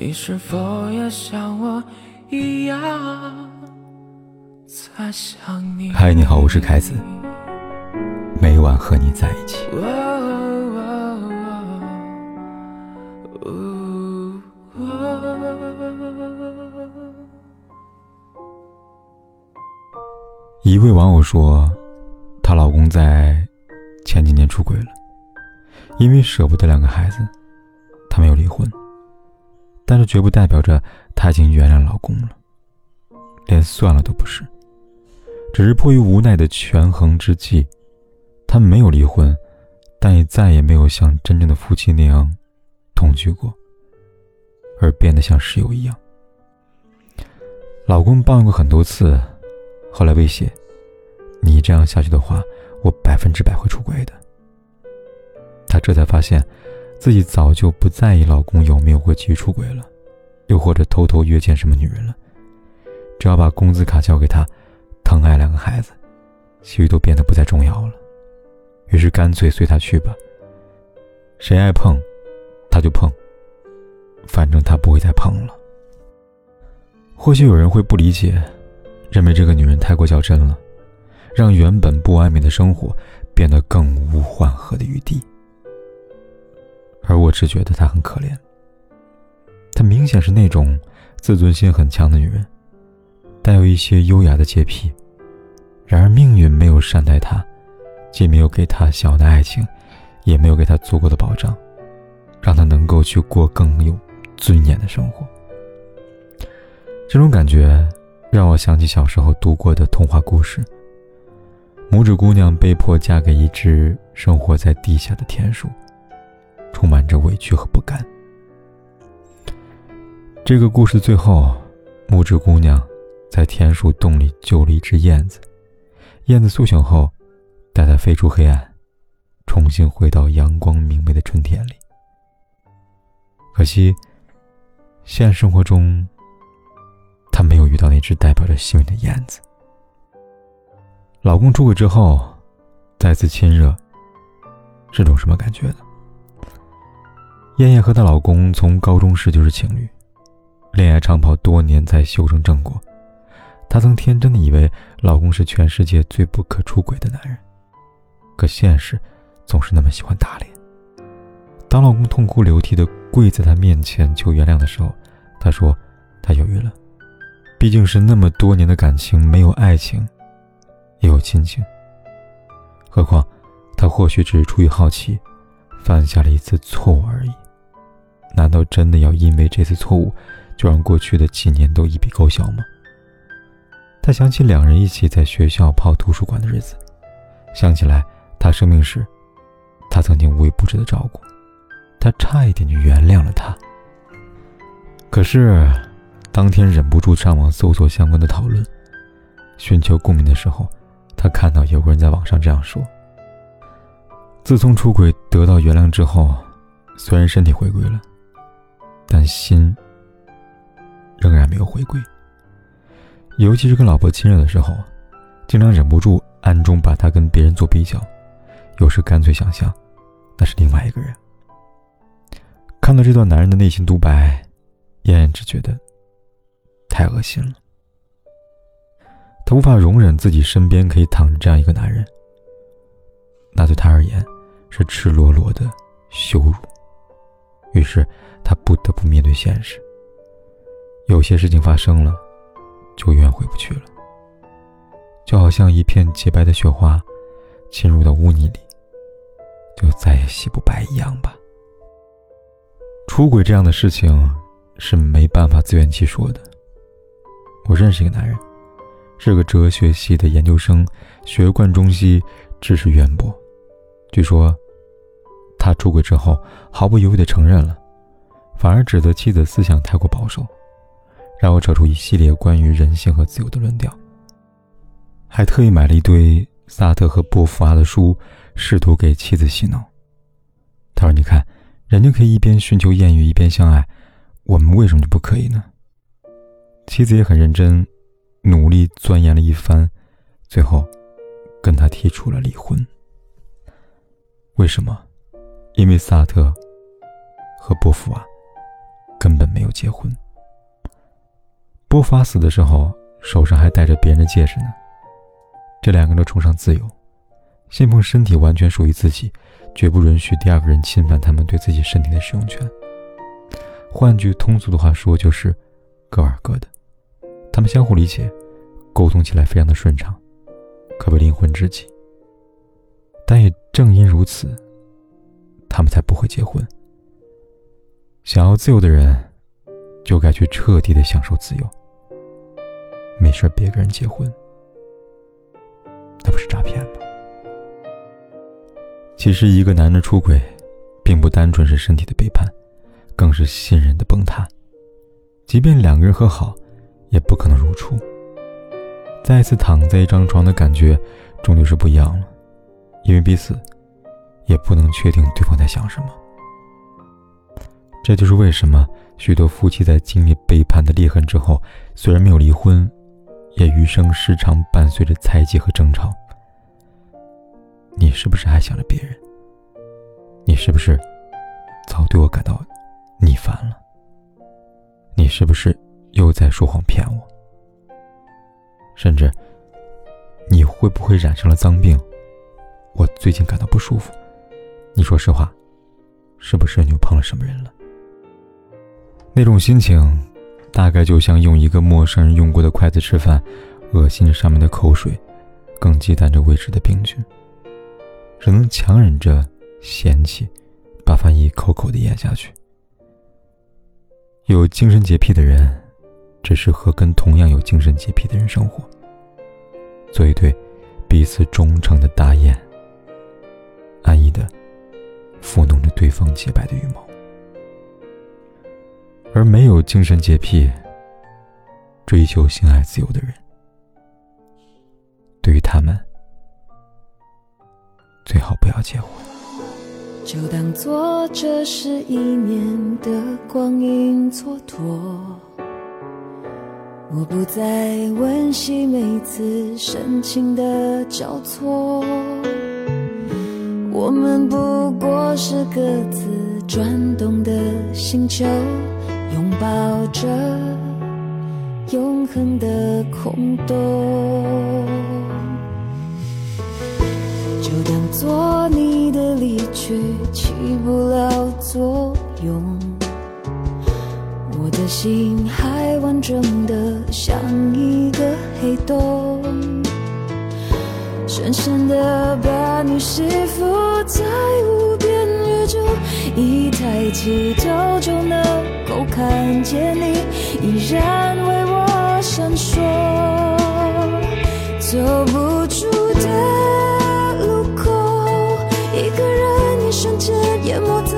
你是否也像我一样在想你？嗨，你好，我是凯子，每晚和你在一起。一位网友说，她老公在前几年出轨了，因为舍不得两个孩子，她没有离婚。但是绝不代表着她已经原谅老公了，连算了都不是。只是迫于无奈的权衡之际，他们没有离婚，但也再也没有像真正的夫妻那样同居过，而变得像室友一样。老公抱怨过很多次，后来威胁：“你这样下去的话，我百分之百会出轨的。”她这才发现。自己早就不在意老公有没有会继续出轨了，又或者偷偷约见什么女人了。只要把工资卡交给他，疼爱两个孩子，其余都变得不再重要了。于是干脆随他去吧，谁爱碰，他就碰，反正他不会再碰了。或许有人会不理解，认为这个女人太过较真了，让原本不完美的生活变得更无缓和的余地。而我只觉得她很可怜。她明显是那种自尊心很强的女人，带有一些优雅的洁癖。然而命运没有善待她，既没有给她想要的爱情，也没有给她足够的保障，让她能够去过更有尊严的生活。这种感觉让我想起小时候读过的童话故事：拇指姑娘被迫嫁给一只生活在地下的田鼠。充满着委屈和不甘。这个故事最后，拇指姑娘在田鼠洞里救了一只燕子，燕子苏醒后，带它飞出黑暗，重新回到阳光明媚的春天里。可惜，现实生活中，她没有遇到那只代表着幸运的燕子。老公出轨之后，再次亲热，是种什么感觉呢？燕燕和她老公从高中时就是情侣，恋爱长跑多年才修成正果。她曾天真的以为老公是全世界最不可出轨的男人，可现实总是那么喜欢打脸。当老公痛哭流涕的跪在她面前求原谅的时候，她说：“她犹豫了，毕竟是那么多年的感情，没有爱情，也有亲情。何况，她或许只是出于好奇，犯下了一次错误而已。”难道真的要因为这次错误，就让过去的几年都一笔勾销吗？他想起两人一起在学校泡图书馆的日子，想起来他生病时，他曾经无微不至的照顾，他差一点就原谅了他。可是，当天忍不住上网搜索相关的讨论，寻求共鸣的时候，他看到有个人在网上这样说：自从出轨得到原谅之后，虽然身体回归了。但心仍然没有回归。尤其是跟老婆亲热的时候，经常忍不住暗中把她跟别人做比较，有时干脆想象那是另外一个人。看到这段男人的内心独白，燕燕只觉得太恶心了。她无法容忍自己身边可以躺着这样一个男人，那对她而言是赤裸裸的羞辱。于是。他不得不面对现实。有些事情发生了，就永远回不去了。就好像一片洁白的雪花，侵入到污泥里，就再也洗不白一样吧。出轨这样的事情是没办法自圆其说的。我认识一个男人，是个哲学系的研究生，学贯中西，知识渊博。据说，出轨之后，毫不犹豫地承认了。反而指责妻子思想太过保守，让我扯出一系列关于人性和自由的论调，还特意买了一堆萨特和波伏娃的书，试图给妻子洗脑。他说：“你看，人家可以一边寻求艳遇一边相爱，我们为什么就不可以呢？”妻子也很认真，努力钻研了一番，最后跟他提出了离婚。为什么？因为萨特和波伏娃。根本没有结婚。波法死的时候，手上还戴着别人的戒指呢。这两个人都崇尚自由，信奉身体完全属于自己，绝不允许第二个人侵犯他们对自己身体的使用权。换句通俗的话说，就是各玩各的。他们相互理解，沟通起来非常的顺畅，可谓灵魂知己。但也正因如此，他们才不会结婚。想要自由的人，就该去彻底的享受自由。没事别跟人结婚，那不是诈骗吗？其实，一个男人出轨，并不单纯是身体的背叛，更是信任的崩塌。即便两个人和好，也不可能如初。再次躺在一张床的感觉，终究是不一样了，因为彼此也不能确定对方在想什么。这就是为什么许多夫妻在经历背叛的裂痕之后，虽然没有离婚。也余生时常伴随着猜忌和争吵。你是不是还想着别人？你是不是早对我感到腻烦了？你是不是又在说谎骗我？甚至你会不会染上了脏病？我最近感到不舒服。你说实话，是不是你又碰了什么人了？那种心情。大概就像用一个陌生人用过的筷子吃饭，恶心着上面的口水，更忌惮着未知的病菌，只能强忍着嫌弃，把饭一口口的咽下去。有精神洁癖的人，只适合跟同样有精神洁癖的人生活，做一对彼此忠诚的大雁，安逸的抚弄着对方洁白的羽毛。而没有精神洁癖、追求性爱自由的人，对于他们，最好不要结婚。就当做这是一年的光阴蹉跎，我不再温习每次深情的交错，我们不过是各自转动的星球。拥抱着永恒的空洞，就当做你的离去起不了作用。我的心还完整的像一个黑洞，深深的把你吸附在无边宇宙，一抬起头就能。够看见你依然为我闪烁，走不出的路口，一个人一瞬间淹没在